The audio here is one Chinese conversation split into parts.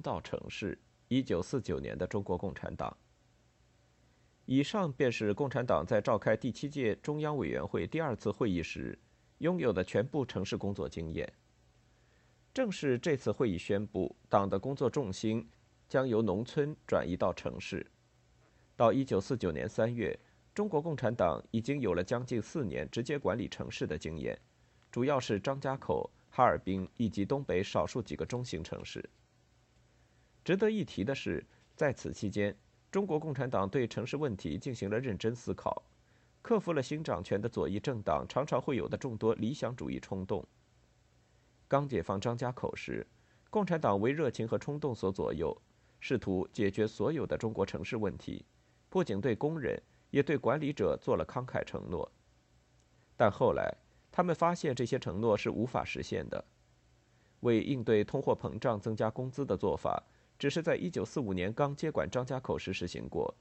到城市，一九四九年的中国共产党。以上便是共产党在召开第七届中央委员会第二次会议时拥有的全部城市工作经验。正是这次会议宣布，党的工作重心将由农村转移到城市。到一九四九年三月，中国共产党已经有了将近四年直接管理城市的经验，主要是张家口、哈尔滨以及东北少数几个中型城市。值得一提的是，在此期间，中国共产党对城市问题进行了认真思考，克服了新掌权的左翼政党常常会有的众多理想主义冲动。刚解放张家口时，共产党为热情和冲动所左右，试图解决所有的中国城市问题，不仅对工人，也对管理者做了慷慨承诺。但后来，他们发现这些承诺是无法实现的。为应对通货膨胀增加工资的做法。只是在1945年刚接管张家口时实行过，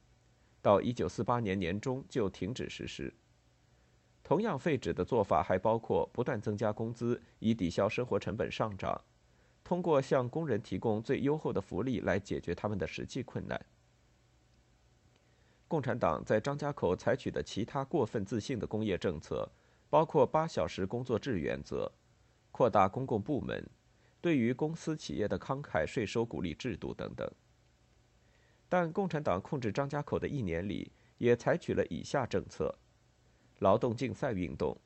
到1948年年中就停止实施。同样废止的做法还包括不断增加工资以抵消生活成本上涨，通过向工人提供最优厚的福利来解决他们的实际困难。共产党在张家口采取的其他过分自信的工业政策，包括八小时工作制原则、扩大公共部门。对于公司企业的慷慨税收鼓励制度等等，但共产党控制张家口的一年里，也采取了以下政策：劳动竞赛运动，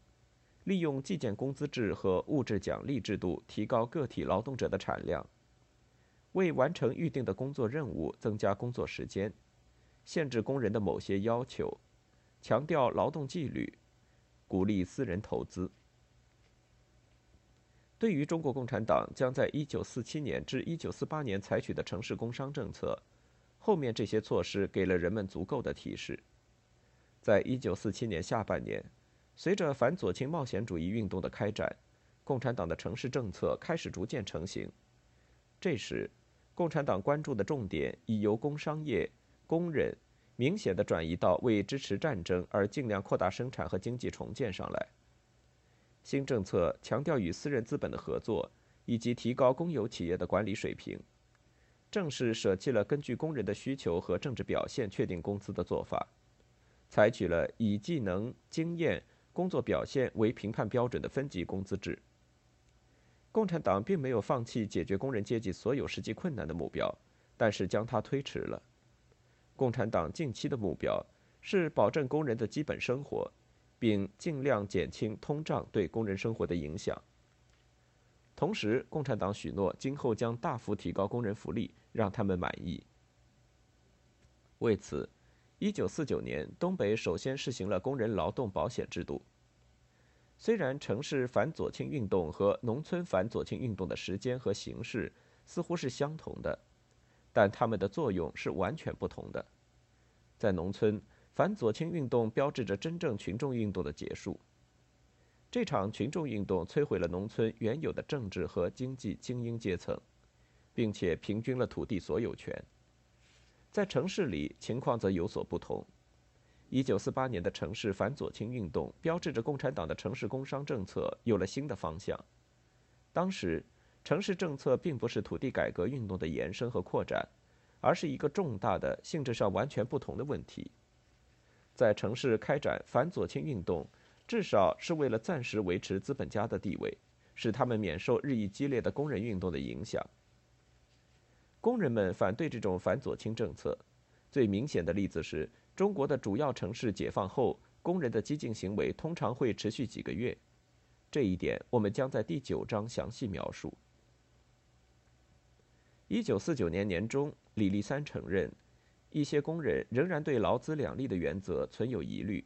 利用计件工资制和物质奖励制度提高个体劳动者的产量，为完成预定的工作任务增加工作时间，限制工人的某些要求，强调劳动纪律，鼓励私人投资。对于中国共产党将在1947年至1948年采取的城市工商政策，后面这些措施给了人们足够的提示。在1947年下半年，随着反左倾冒险主义运动的开展，共产党的城市政策开始逐渐成型。这时，共产党关注的重点已由工商业、工人明显的转移到为支持战争而尽量扩大生产和经济重建上来。新政策强调与私人资本的合作，以及提高公有企业的管理水平，正是舍弃了根据工人的需求和政治表现确定工资的做法，采取了以技能、经验、工作表现为评判标准的分级工资制。共产党并没有放弃解决工人阶级所有实际困难的目标，但是将它推迟了。共产党近期的目标是保证工人的基本生活。并尽量减轻通胀对工人生活的影响。同时，共产党许诺今后将大幅提高工人福利，让他们满意。为此，1949年，东北首先实行了工人劳动保险制度。虽然城市反左倾运动和农村反左倾运动的时间和形式似乎是相同的，但它们的作用是完全不同的。在农村，反左倾运动标志着真正群众运动的结束。这场群众运动摧毁了农村原有的政治和经济精英阶层，并且平均了土地所有权。在城市里，情况则有所不同。一九四八年的城市反左倾运动标志着共产党的城市工商政策有了新的方向。当时，城市政策并不是土地改革运动的延伸和扩展，而是一个重大的、性质上完全不同的问题。在城市开展反左倾运动，至少是为了暂时维持资本家的地位，使他们免受日益激烈的工人运动的影响。工人们反对这种反左倾政策，最明显的例子是中国的主要城市解放后，工人的激进行为通常会持续几个月。这一点我们将在第九章详细描述。一九四九年年中，李立三承认，一些工人仍然对劳资两利的原则存有疑虑。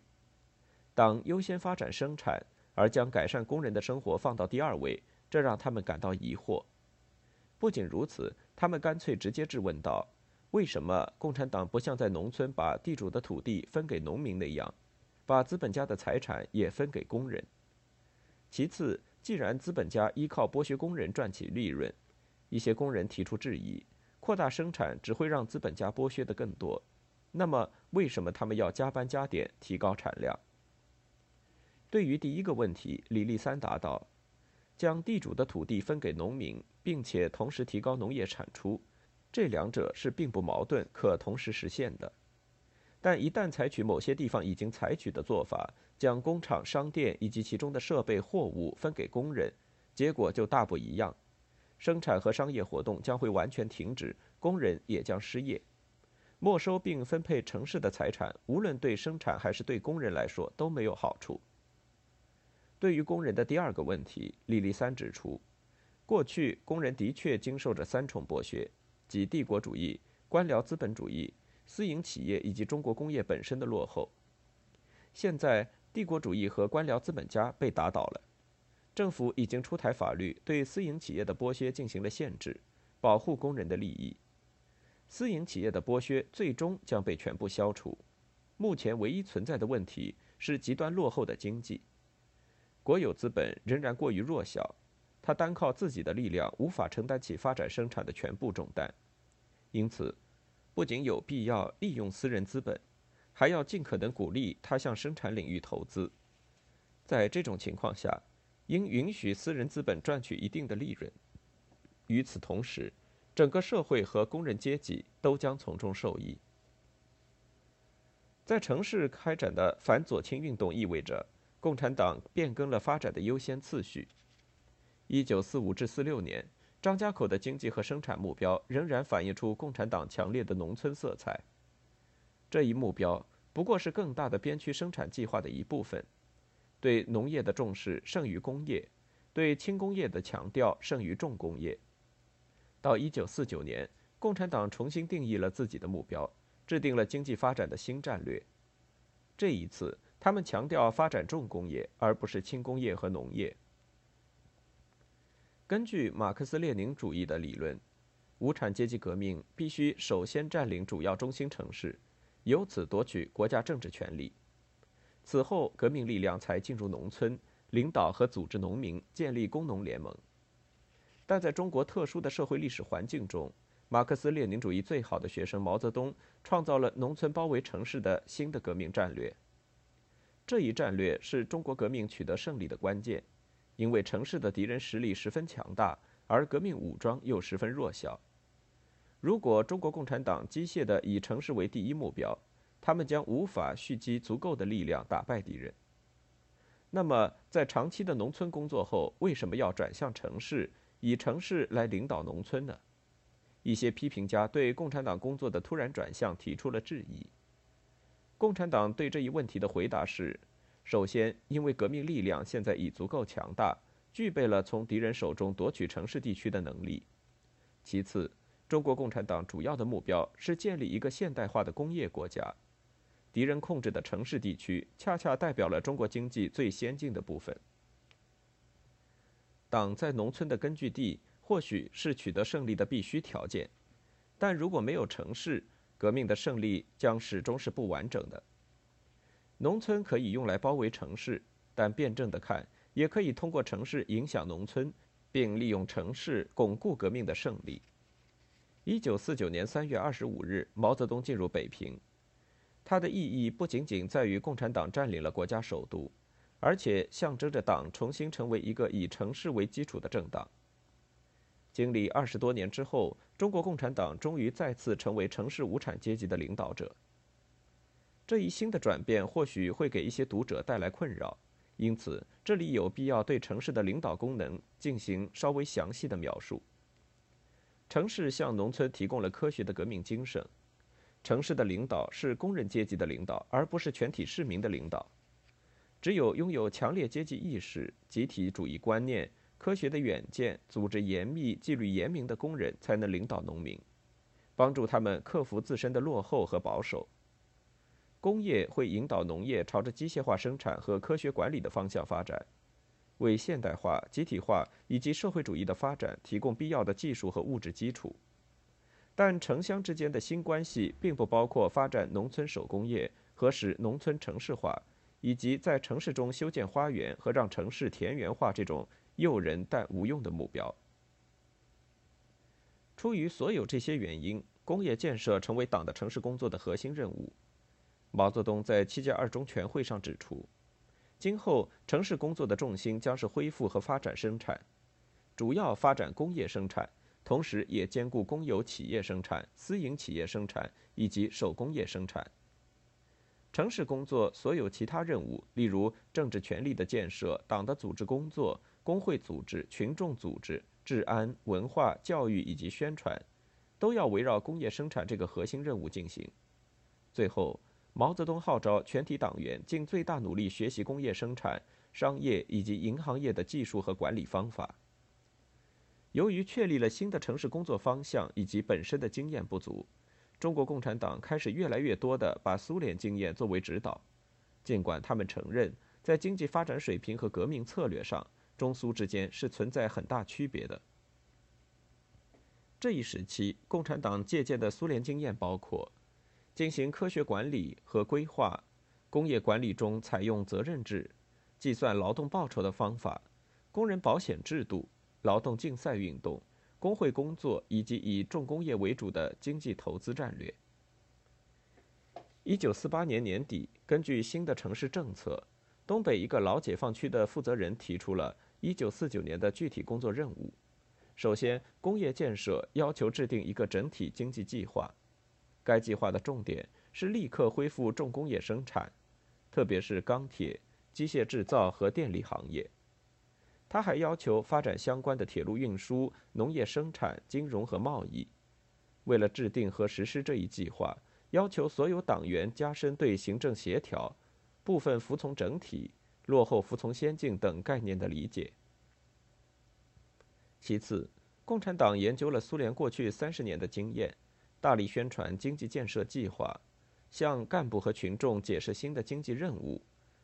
党优先发展生产，而将改善工人的生活放到第二位，这让他们感到疑惑。不仅如此，他们干脆直接质问道：“为什么共产党不像在农村把地主的土地分给农民那样，把资本家的财产也分给工人？其次，既然资本家依靠剥削工人赚取利润，一些工人提出质疑：扩大生产只会让资本家剥削的更多，那么为什么他们要加班加点提高产量？”对于第一个问题，李立三答道：“将地主的土地分给农民，并且同时提高农业产出，这两者是并不矛盾，可同时实现的。但一旦采取某些地方已经采取的做法，将工厂、商店以及其中的设备、货物分给工人，结果就大不一样。生产和商业活动将会完全停止，工人也将失业。没收并分配城市的财产，无论对生产还是对工人来说都没有好处。”对于工人的第二个问题，李立三指出，过去工人的确经受着三重剥削，即帝国主义、官僚资本主义、私营企业以及中国工业本身的落后。现在，帝国主义和官僚资本家被打倒了，政府已经出台法律，对私营企业的剥削进行了限制，保护工人的利益。私营企业的剥削最终将被全部消除。目前唯一存在的问题是极端落后的经济。国有资本仍然过于弱小，它单靠自己的力量无法承担起发展生产的全部重担，因此，不仅有必要利用私人资本，还要尽可能鼓励它向生产领域投资。在这种情况下，应允许私人资本赚取一定的利润。与此同时，整个社会和工人阶级都将从中受益。在城市开展的反左倾运动意味着。共产党变更了发展的优先次序。一九四五至四六年，张家口的经济和生产目标仍然反映出共产党强烈的农村色彩。这一目标不过是更大的边区生产计划的一部分，对农业的重视胜于工业，对轻工业的强调胜于重工业。到一九四九年，共产党重新定义了自己的目标，制定了经济发展的新战略。这一次。他们强调发展重工业，而不是轻工业和农业。根据马克思列宁主义的理论，无产阶级革命必须首先占领主要中心城市，由此夺取国家政治权力。此后，革命力量才进入农村，领导和组织农民，建立工农联盟。但在中国特殊的社会历史环境中，马克思列宁主义最好的学生毛泽东创造了农村包围城市的新的革命战略。这一战略是中国革命取得胜利的关键，因为城市的敌人实力十分强大，而革命武装又十分弱小。如果中国共产党机械地以城市为第一目标，他们将无法蓄积足够的力量打败敌人。那么，在长期的农村工作后，为什么要转向城市，以城市来领导农村呢？一些批评家对共产党工作的突然转向提出了质疑。共产党对这一问题的回答是：首先，因为革命力量现在已足够强大，具备了从敌人手中夺取城市地区的能力；其次，中国共产党主要的目标是建立一个现代化的工业国家，敌人控制的城市地区恰恰代表了中国经济最先进的部分。党在农村的根据地或许是取得胜利的必须条件，但如果没有城市，革命的胜利将始终是不完整的。农村可以用来包围城市，但辩证的看，也可以通过城市影响农村，并利用城市巩固革命的胜利。一九四九年三月二十五日，毛泽东进入北平，它的意义不仅仅在于共产党占领了国家首都，而且象征着党重新成为一个以城市为基础的政党。经历二十多年之后，中国共产党终于再次成为城市无产阶级的领导者。这一新的转变或许会给一些读者带来困扰，因此这里有必要对城市的领导功能进行稍微详细的描述。城市向农村提供了科学的革命精神，城市的领导是工人阶级的领导，而不是全体市民的领导。只有拥有强烈阶级意识、集体主义观念。科学的远见、组织严密、纪律严明的工人才能领导农民，帮助他们克服自身的落后和保守。工业会引导农业朝着机械化生产和科学管理的方向发展，为现代化、集体化以及社会主义的发展提供必要的技术和物质基础。但城乡之间的新关系并不包括发展农村手工业和使农村城市化，以及在城市中修建花园和让城市田园化这种诱人但无用的目标。出于所有这些原因，工业建设成为党的城市工作的核心任务。毛泽东在七届二中全会上指出，今后城市工作的重心将是恢复和发展生产，主要发展工业生产。同时，也兼顾公有企业生产、私营企业生产以及手工业生产。城市工作所有其他任务，例如政治权力的建设、党的组织工作、工会组织、群众组织、治安、文化、教育以及宣传，都要围绕工业生产这个核心任务进行。最后，毛泽东号召全体党员尽最大努力学习工业生产、商业以及银行业的技术和管理方法。由于确立了新的城市工作方向以及本身的经验不足，中国共产党开始越来越多地把苏联经验作为指导。尽管他们承认，在经济发展水平和革命策略上，中苏之间是存在很大区别的。这一时期，共产党借鉴的苏联经验包括进行科学管理和规划，工业管理中采用责任制、计算劳动报酬的方法、工人保险制度。劳动竞赛运动、工会工作以及以重工业为主的经济投资战略。一九四八年年底，根据新的城市政策，东北一个老解放区的负责人提出了一九四九年的具体工作任务。首先，工业建设要求制定一个整体经济计划，该计划的重点是立刻恢复重工业生产，特别是钢铁、机械制造和电力行业。他还要求发展相关的铁路运输、农业生产、金融和贸易。为了制定和实施这一计划，要求所有党员加深对行政协调、部分服从整体、落后服从先进等概念的理解。其次，共产党研究了苏联过去三十年的经验，大力宣传经济建设计划，向干部和群众解释新的经济任务，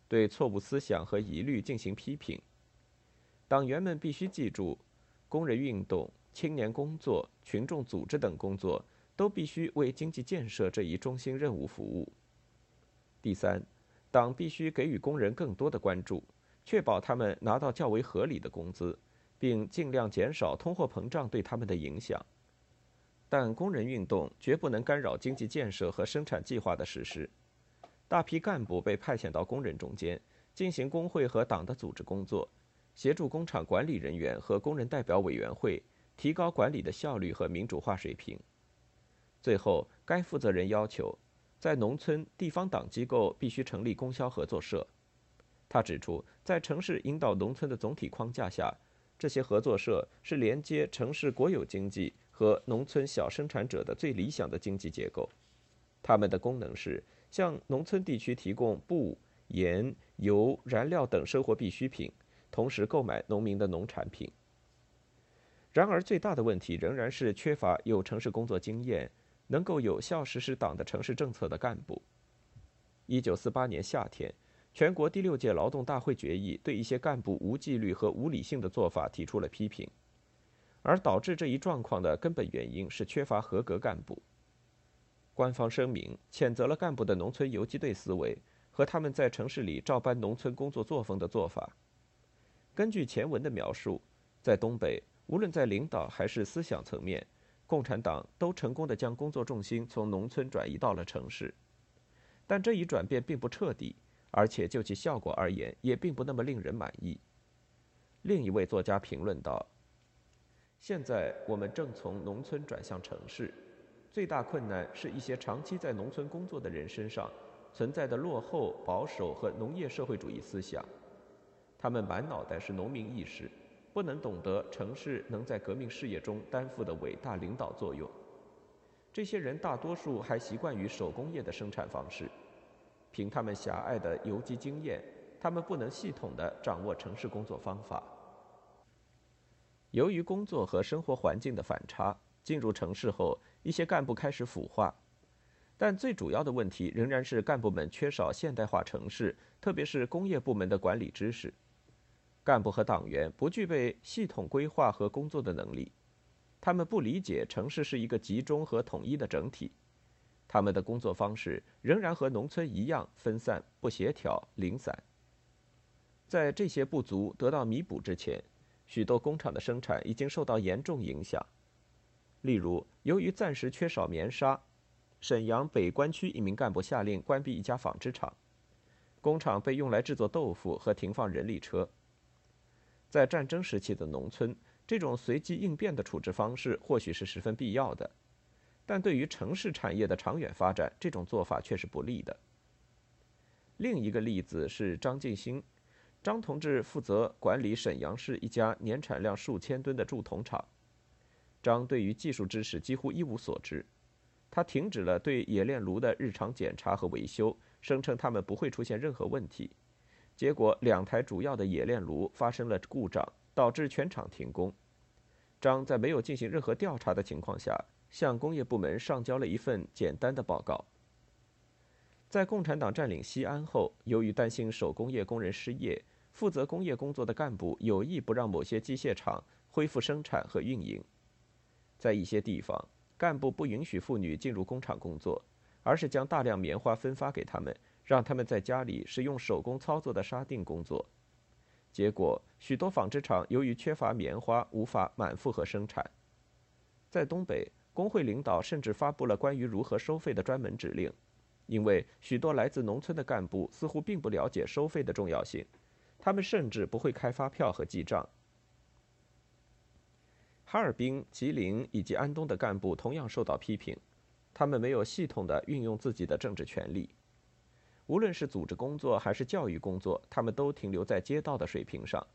对错误思想和疑虑进行批评。党员们必须记住，工人运动、青年工作、群众组织等工作都必须为经济建设这一中心任务服务。第三，党必须给予工人更多的关注，确保他们拿到较为合理的工资，并尽量减少通货膨胀对他们的影响。但工人运动绝不能干扰经济建设和生产计划的实施。大批干部被派遣到工人中间，进行工会和党的组织工作。协助工厂管理人员和工人代表委员会提高管理的效率和民主化水平。最后，该负责人要求，在农村地方党机构必须成立供销合作社。他指出，在城市引导农村的总体框架下，这些合作社是连接城市国有经济和农村小生产者的最理想的经济结构。他们的功能是向农村地区提供布、盐、油、燃料等生活必需品。同时购买农民的农产品。然而，最大的问题仍然是缺乏有城市工作经验、能够有效实施党的城市政策的干部。一九四八年夏天，全国第六届劳动大会决议对一些干部无纪律和无理性的做法提出了批评，而导致这一状况的根本原因是缺乏合格干部。官方声明谴责了干部的农村游击队思维和他们在城市里照搬农村工作作风的做法。根据前文的描述，在东北，无论在领导还是思想层面，共产党都成功的将工作重心从农村转移到了城市。但这一转变并不彻底，而且就其效果而言，也并不那么令人满意。另一位作家评论道：“现在我们正从农村转向城市，最大困难是一些长期在农村工作的人身上存在的落后、保守和农业社会主义思想。”他们满脑袋是农民意识，不能懂得城市能在革命事业中担负的伟大领导作用。这些人大多数还习惯于手工业的生产方式，凭他们狭隘的游击经验，他们不能系统地掌握城市工作方法。由于工作和生活环境的反差，进入城市后，一些干部开始腐化。但最主要的问题仍然是干部们缺少现代化城市，特别是工业部门的管理知识。干部和党员不具备系统规划和工作的能力，他们不理解城市是一个集中和统一的整体。他们的工作方式仍然和农村一样分散、不协调、零散。在这些不足得到弥补之前，许多工厂的生产已经受到严重影响。例如，由于暂时缺少棉纱，沈阳北关区一名干部下令关闭一家纺织厂，工厂被用来制作豆腐和停放人力车。在战争时期的农村，这种随机应变的处置方式或许是十分必要的。但对于城市产业的长远发展，这种做法却是不利的。另一个例子是张进兴，张同志负责管理沈阳市一家年产量数千吨的铸铜厂。张对于技术知识几乎一无所知，他停止了对冶炼炉的日常检查和维修，声称他们不会出现任何问题。结果，两台主要的冶炼炉发生了故障，导致全厂停工。张在没有进行任何调查的情况下。向工业部门上交了一份简单的报告。在共产党占领西安后，由于担心手工业工人失业，负责工业工作的干部有意不让某些机械厂恢复生产和运营。在一些地方，干部不允许妇女进入工厂工作，而是将大量棉花分发给他们，让他们在家里使用手工操作的纱锭工作。结果，许多纺织厂由于缺乏棉花，无法满负荷生产。在东北。工会领导甚至发布了关于如何收费的专门指令，因为许多来自农村的干部似乎并不了解收费的重要性，他们甚至不会开发票和记账。哈尔滨、吉林以及安东的干部同样受到批评，他们没有系统的运用自己的政治权利，无论是组织工作还是教育工作，他们都停留在街道的水平上。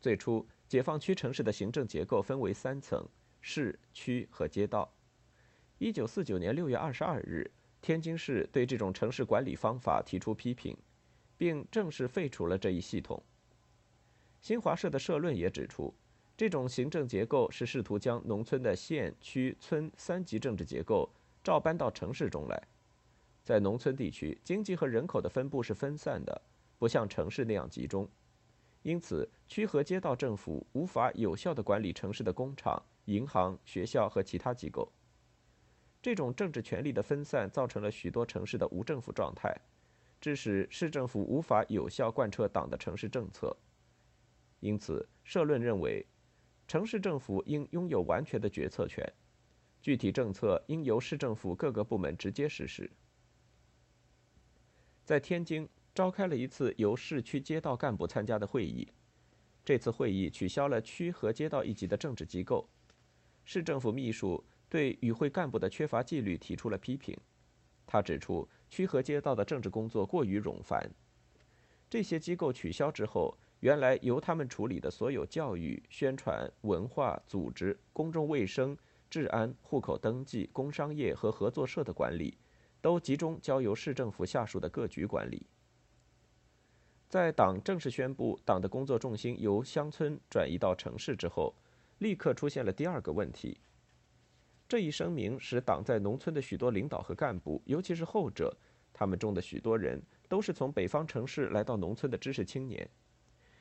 最初，解放区城市的行政结构分为三层。市区和街道。一九四九年六月二十二日，天津市对这种城市管理方法提出批评，并正式废除了这一系统。新华社的社论也指出，这种行政结构是试图将农村的县、区、村三级政治结构照搬到城市中来。在农村地区，经济和人口的分布是分散的，不像城市那样集中，因此区和街道政府无法有效地管理城市的工厂。银行、学校和其他机构，这种政治权力的分散造成了许多城市的无政府状态，致使市政府无法有效贯彻党的城市政策。因此，社论认为，城市政府应拥有完全的决策权，具体政策应由市政府各个部门直接实施。在天津召开了一次由市区街道干部参加的会议，这次会议取消了区和街道一级的政治机构。市政府秘书对与会干部的缺乏纪律提出了批评。他指出，区和街道的政治工作过于冗繁。这些机构取消之后，原来由他们处理的所有教育、宣传、文化、组织、公众卫生、治安、户口登记、工商业和合作社的管理，都集中交由市政府下属的各局管理。在党正式宣布党的工作重心由乡村转移到城市之后。立刻出现了第二个问题。这一声明使党在农村的许多领导和干部，尤其是后者，他们中的许多人都是从北方城市来到农村的知识青年，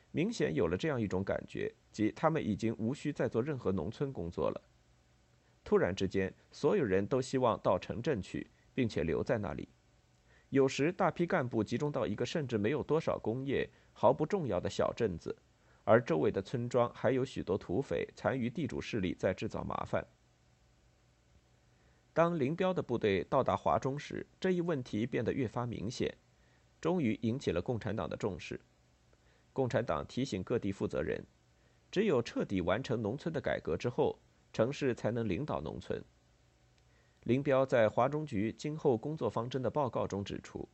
明显有了这样一种感觉，即他们已经无需再做任何农村工作了。突然之间，所有人都希望到城镇去，并且留在那里。有时，大批干部集中到一个甚至没有多少工业、毫不重要的小镇子。而周围的村庄还有许多土匪、残余地主势力在制造麻烦。当林彪的部队到达华中时，这一问题变得越发明显，终于引起了共产党的重视。共产党提醒各地负责人，只有彻底完成农村的改革之后，城市才能领导农村。林彪在华中局今后工作方针的报告中指出，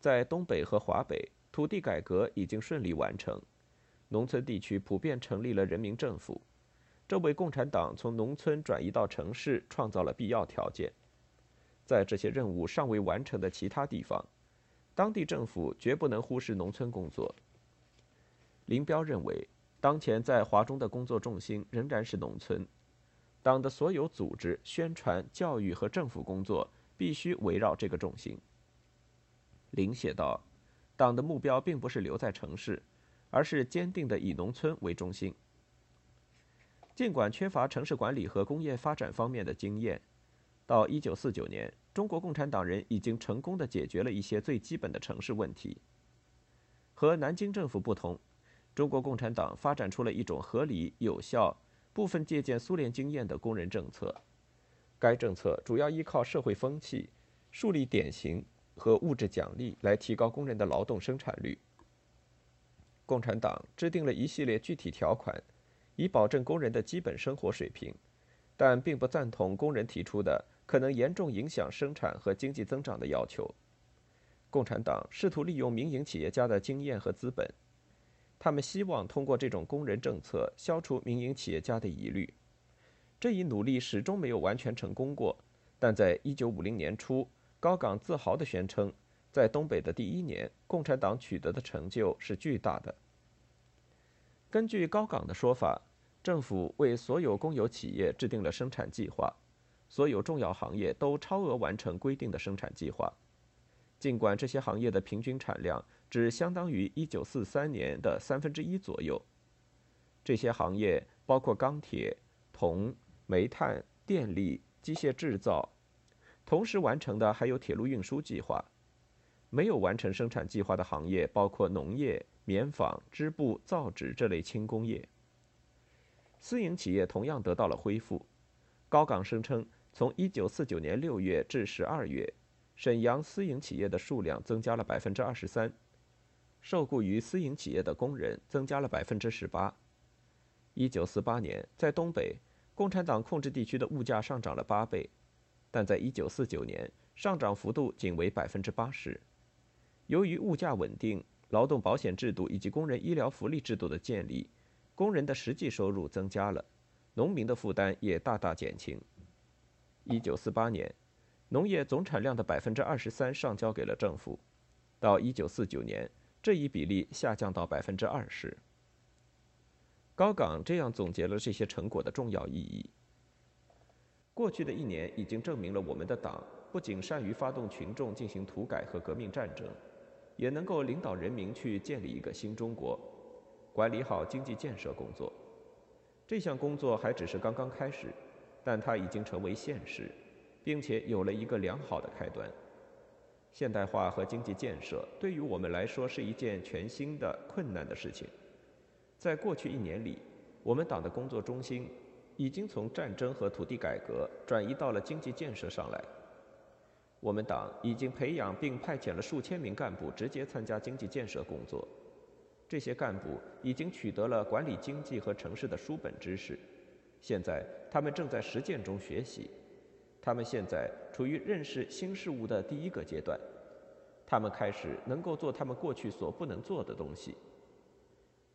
在东北和华北，土地改革已经顺利完成。农村地区普遍成立了人民政府，这为共产党从农村转移到城市创造了必要条件。在这些任务尚未完成的其他地方，当地政府绝不能忽视农村工作。林彪认为，当前在华中的工作重心仍然是农村，党的所有组织、宣传、教育和政府工作必须围绕这个重心。林写道：“党的目标并不是留在城市，而是坚定的以农村为中心。尽管缺乏城市管理和工业发展方面的经验，到1949年，中国共产党人已经成功的解决了一些最基本的城市问题。和南京政府不同。”中国共产党发展出了一种合理、有效、部分借鉴苏联经验的工人政策。该政策主要依靠社会风气、树立典型和物质奖励来提高工人的劳动生产率。共产党制定了一系列具体条款，以保证工人的基本生活水平，但并不赞同工人提出的可能严重影响生产和经济增长的要求。共产党试图利用民营企业家的经验和资本。他们希望通过这种工人政策消除民营企业家的疑虑，这一努力始终没有完全成功过。但在一九五零年初，高岗自豪地宣称，在东北的第一年，共产党取得的成就是巨大的。根据高岗的说法，政府为所有公有企业制定了生产计划，所有重要行业都超额完成规定的生产计划，尽管这些行业的平均产量。只相当于1943年的三分之一左右。这些行业包括钢铁、铜、煤炭、电力、机械制造。同时完成的还有铁路运输计划。没有完成生产计划的行业包括农业、棉纺、织布、造纸这类轻工业。私营企业同样得到了恢复。高岗声称，从1949年6月至12月，沈阳私营企业的数量增加了百分之二十三。受雇于私营企业的工人增加了百分之十八。一九四八年，在东北，共产党控制地区的物价上涨了八倍，但在一九四九年，上涨幅度仅为百分之八十。由于物价稳定、劳动保险制度以及工人医疗福利制度的建立，工人的实际收入增加了，农民的负担也大大减轻。一九四八年，农业总产量的百分之二十三上交给了政府，到一九四九年。这一比例下降到百分之二十。高岗这样总结了这些成果的重要意义。过去的一年已经证明了我们的党不仅善于发动群众进行土改和革命战争，也能够领导人民去建立一个新中国，管理好经济建设工作。这项工作还只是刚刚开始，但它已经成为现实，并且有了一个良好的开端。现代化和经济建设对于我们来说是一件全新的困难的事情。在过去一年里，我们党的工作中心已经从战争和土地改革转移到了经济建设上来。我们党已经培养并派遣了数千名干部直接参加经济建设工作。这些干部已经取得了管理经济和城市的书本知识，现在他们正在实践中学习。他们现在处于认识新事物的第一个阶段，他们开始能够做他们过去所不能做的东西。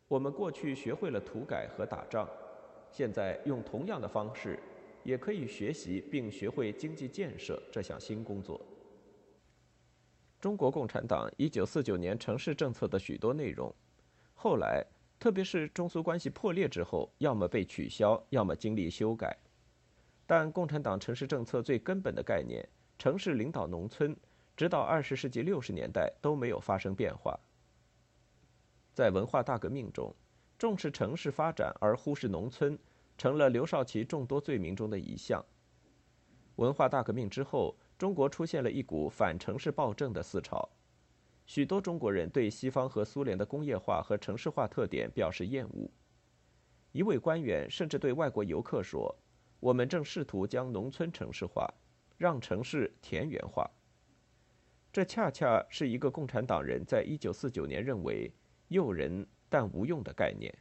我们过去学会了土改和打仗，现在用同样的方式，也可以学习并学会经济建设这项新工作。中国共产党一九四九年城市政策的许多内容，后来特别是中苏关系破裂之后，要么被取消，要么经历修改。但共产党城市政策最根本的概念“城市领导农村”，直到二十世纪六十年代都没有发生变化。在文化大革命中，重视城市发展而忽视农村，成了刘少奇众多罪名中的一项。文化大革命之后，中国出现了一股反城市暴政的思潮，许多中国人对西方和苏联的工业化和城市化特点表示厌恶。一位官员甚至对外国游客说。我们正试图将农村城市化，让城市田园化。这恰恰是一个共产党人在一九四九年认为诱人但无用的概念。